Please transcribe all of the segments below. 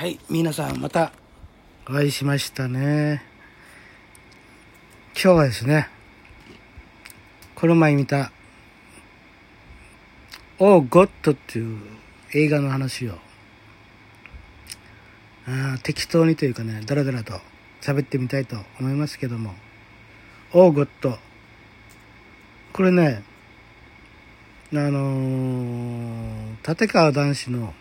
はい、皆さんまたお会いしましたね。今日はですね、この前見た、オー・ゴッドっていう映画の話を、あ適当にというかね、だらだらと喋ってみたいと思いますけども、オー・ゴッド。これね、あのー、立川談志の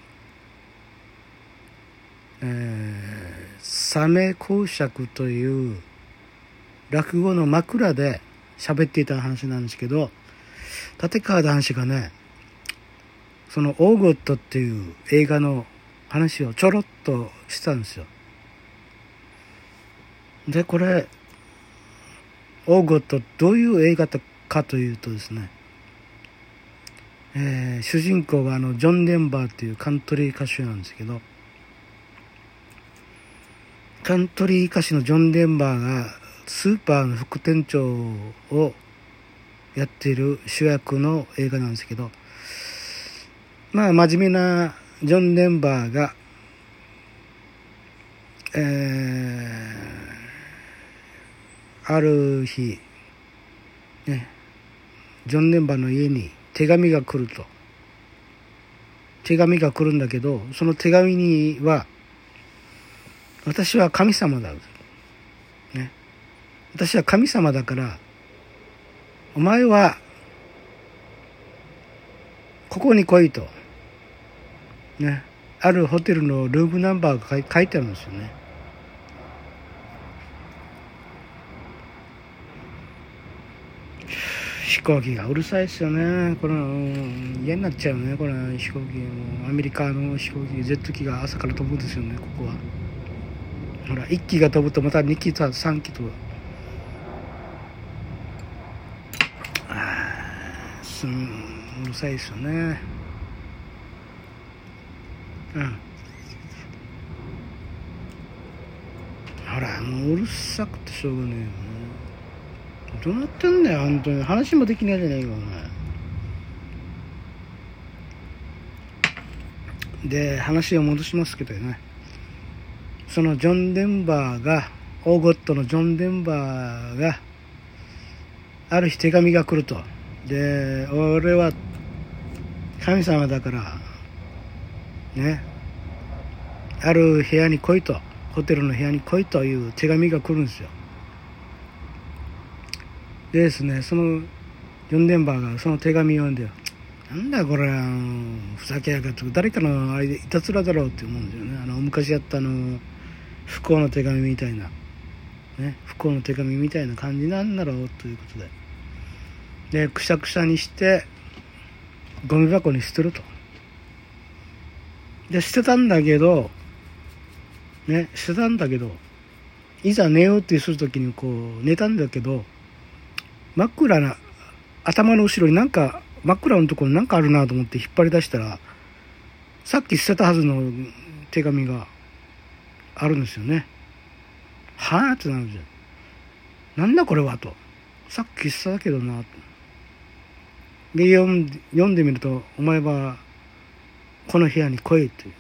えー、サメ公爵という落語の枕で喋っていた話なんですけど、立川談志がね、そのオーゴットっていう映画の話をちょろっとしたんですよ。で、これ、オーゴットどういう映画かというとですね、えー、主人公があのジョン・デンバーっていうカントリー歌手なんですけど、カントリー歌手のジョン・デンバーがスーパーの副店長をやっている主役の映画なんですけど、まあ真面目なジョン・デンバーが、えー、ある日、ね、ジョン・デンバーの家に手紙が来ると。手紙が来るんだけど、その手紙には、私は神様だ。ね。私は神様だから、お前は、ここに来いと。ね。あるホテルのルームナンバーが書いてあるんですよね。飛行機がうるさいですよね。これ、嫌になっちゃうね。これ、飛行機。アメリカの飛行機、ジェット機が朝から飛ぶんですよね、ここは。ほら1機が飛ぶとまた2機と3機とあすんうるさいですよね。うん。ほらもううるさくてしょうがねえよねどうなってんだよ本当に。話もできないじゃないかお前。で話を戻しますけどね。そのジョン・デンバーが、オーゴットのジョン・デンバーが、ある日手紙が来ると。で、俺は神様だから、ね、ある部屋に来いと、ホテルの部屋に来いという手紙が来るんですよ。でですね、その、ジョン・デンバーがその手紙を読んで、なんだこれ、ふざけやがって、誰かのあれでいたずらだろうって思うんですよね。あの、昔やったあの、不幸の手紙みたいな、ね、不幸の手紙みたいな感じなんだろうということで。で、くしゃくしゃにして、ゴミ箱に捨てると。で、捨てたんだけど、ね、捨てたんだけど、いざ寝ようってするときにこう、寝たんだけど、真っ暗な、頭の後ろになんか、真っ暗のところになんかあるなと思って引っ張り出したら、さっき捨てたはずの手紙が、あるんですよね。はあってなるじゃん。なんだこれはと。さっきしただけどな。で読んで、読んでみると、お前はこの部屋に来いという、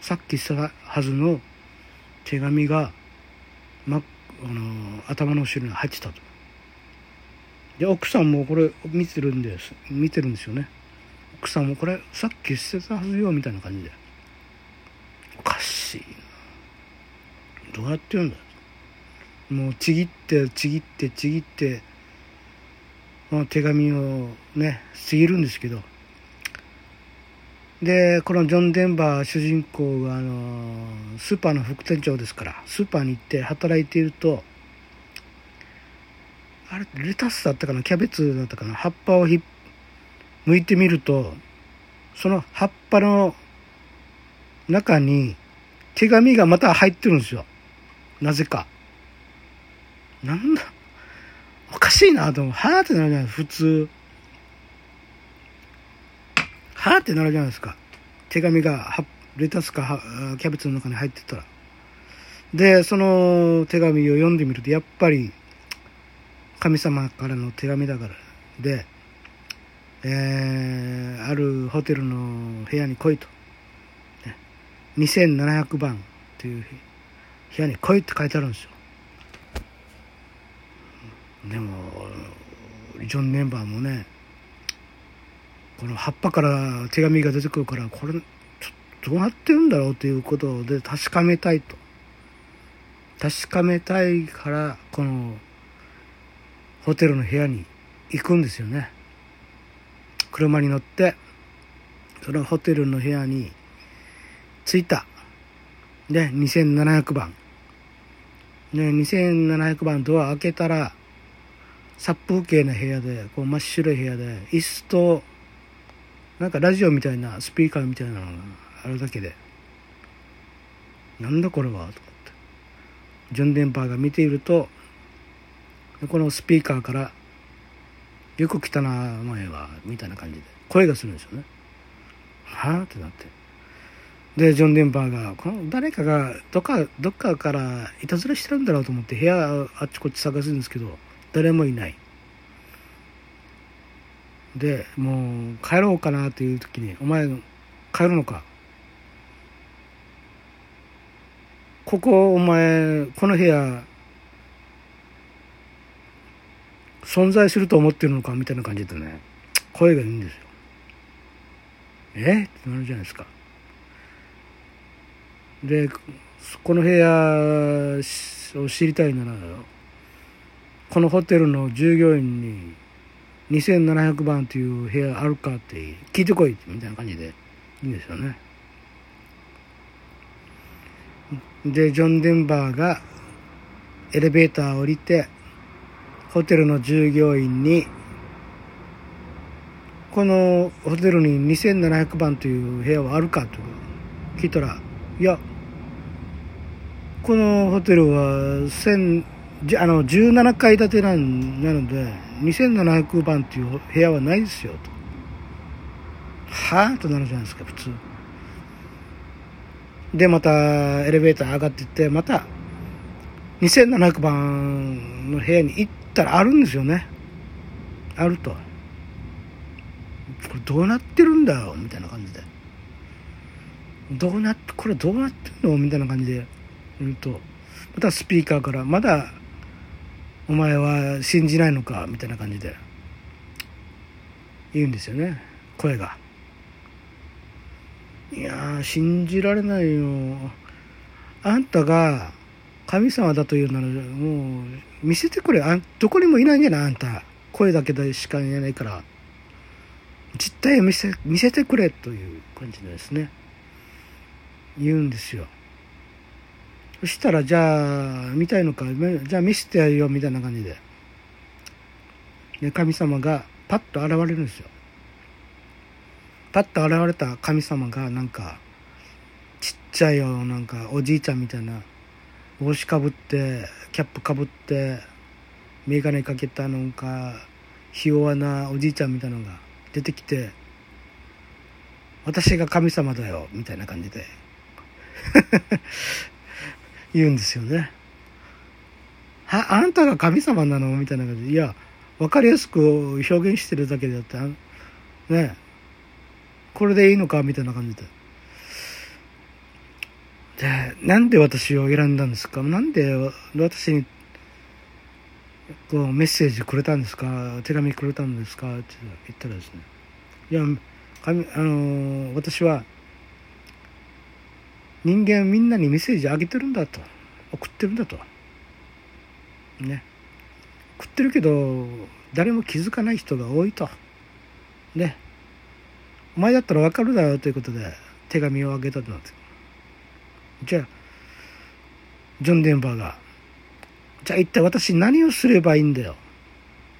さっきしたはずの手紙が、ま、あの、頭の後ろに入ってたと。で、奥さんもこれ見てるんです。見てるんですよね。奥さんもこれさっき捨てたはずよ、みたいな感じで。おかしい。どうやってるんだ？もうちぎってちぎってちぎって手紙をねちぎるんですけど。でこのジョン・デンバー主人公があのスーパーの副店長ですからスーパーに行って働いているとあれレタスだったかな？キャベツだったかな？葉っぱをひ剥いてみるとその葉っぱの中に手紙がまた入ってるんですよ。なぜか。なんだおかしいなと思う。はぁってなるじゃない普通。はぁってなるじゃないですか。手紙がレタスかキャベツの中に入ってたら。で、その手紙を読んでみると、やっぱり神様からの手紙だから。で、えー、あるホテルの部屋に来いと。ね、2700番っていう部屋に来いって書いてあるんですよ。でもジョン・ネンバーもねこの葉っぱから手紙が出てくるからこれちょっとどうなってるんだろうということで確かめたいと。確かめたいからこのホテルの部屋に行くんですよね。車に乗ってそのホテルの部屋に着いた。で2700番。で2700番ドア開けたら殺風景な部屋でこう真っ白い部屋で椅子となんかラジオみたいなスピーカーみたいなのがあるだけで。なんだこれは？と思って。ジョン・デンバーが見ているとこのスピーカーから「よく来たな前は」みたいな感じで声がするんですよね。はあってなって。でジョン・デンバーがこの誰かがどっかどっかからいたずらしてるんだろうと思って部屋あっちこっち探すんですけど誰もいない。でもう帰ろうかなという時に「お前帰るのか?」ここお前この部屋存在すると思ってるのか？みたいな感じでね。声がいいんですよ。え？ってなるじゃないですか。でこの部屋を知りたいならこのホテルの従業員に2700番という部屋あるかって聞いてこいみたいな感じでいいんですよね。でジョン・デンバーがエレベーター降りてホテルの従業員にこのホテルに2700番という部屋はあるかと聞いたらいやこのホテルは千あの17階建てなので2700番っていう部屋はないですよと。はあ？となるじゃないですか普通。でまたエレベーター上がっていってまた2700番の部屋に行ったらあるんですよね。あると。これどうなってるんだよみたいな感じで。どうなってこれどうなってんの？みたいな感じで。言うとまたスピーカーからまだお前は信じないのかみたいな感じで。言うんですよね。声が。いや信じられないよ。あんたが神様だというならもう見せてくれ。あどこにもいないんじゃない？あんた。声だけでしか言えないから。実態を見せ見せてくれという感じでですね。言うんですよ。そしたら、じゃあ、見たいのか、じゃあ見せてやるよ、みたいな感じで。で、神様がパッと現れるんですよ。パッと現れた神様が、なんか、ちっちゃいよ、なんか、おじいちゃんみたいな、帽子かぶって、キャップかぶって、メガネかけたのか、ひ弱なおじいちゃんみたいなのが出てきて、私が神様だよ、みたいな感じで。言うんですよね。は、あんたが神様なの？みたいな感じで。いや、わかりやすく表現してるだけであって、ねこれでいいのか？みたいな感じで。で、なんで私を選んだんですか？なんで私にこうメッセージくれたんですか？手紙くれたんですか？って言ったらですね。いや、神あの私は人間みんなにメッセージあげてるんだと。送ってるんだと。ね。送ってるけど誰も気づかない人が多いと。ね。お前だったら分かるだろうということで手紙をあげたとなんですじゃあジョン・デンバーがじゃあ一体私何をすればいいんだよ。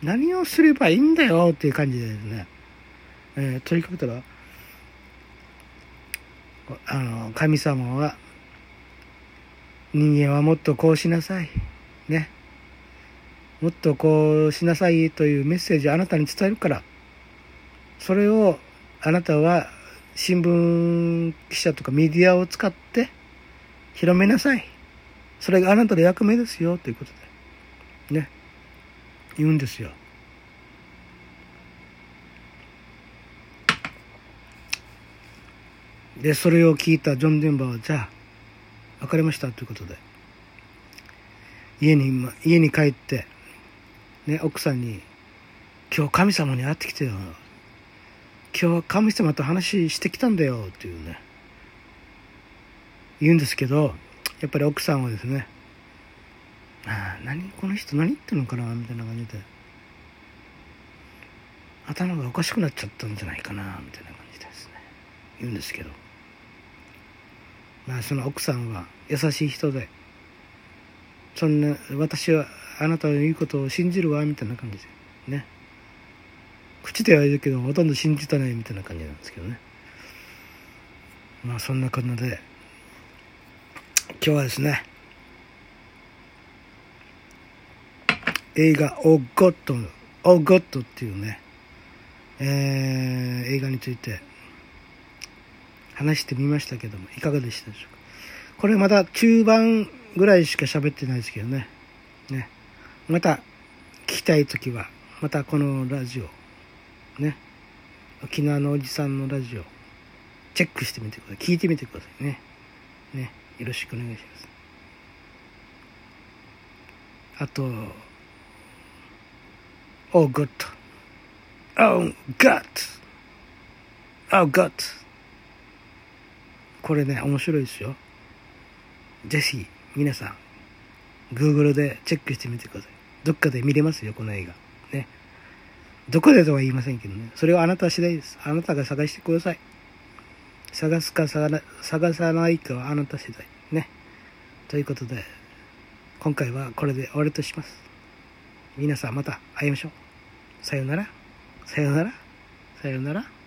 何をすればいいんだよっていう感じでね、えー、問いかけたらあの神様は人間はもっとこうしなさい。ね。もっとこうしなさいというメッセージをあなたに伝えるから。それをあなたは新聞記者とかメディアを使って広めなさい。それがあなたの役目ですよ。ということで。ね。言うんですよ。で、それを聞いたジョン・デンバーは、じゃあ、分かりましたということで、家に、家に帰って、ね、奥さんに、今日神様に会ってきてよ。今日神様と話してきたんだよ。っていうね、言うんですけど、やっぱり奥さんはですね、ああ、何この人何言ってんのかなみたいな感じで、頭がおかしくなっちゃったんじゃないかなみたいな感じですね、言うんですけど、まあその奥さんは優しい人で、そんな、私はあなたの言うことを信じるわ、みたいな感じで。ね。口では言うけど、ほとんど信じたないみたいな感じなんですけどね。まあそんな感じで、今日はですね、映画、オーゴット、オーゴットっていうね、えー、映画について話してみましたけども、いかがでしたでしょうか？これまだ中盤ぐらいしか喋ってないですけどね。ね。また聞きたい時は、またこのラジオ、ね。沖縄のおじさんのラジオ、チェックしてみてください。聞いてみてくださいね。ね。よろしくお願いします。あと、Oh, good. Oh, God. Oh, God. これね、面白いですよ。ぜひ、皆さん、Google でチェックしてみてください。どっかで見れますよ、この映画。ね。どこでとは言いませんけどね。それはあなた次第です。あなたが探してください。探すか探さないかはあなた次第。ね。ということで、今回はこれで終わりとします。皆さんまた会いましょう。さよなら。さよなら。さよなら。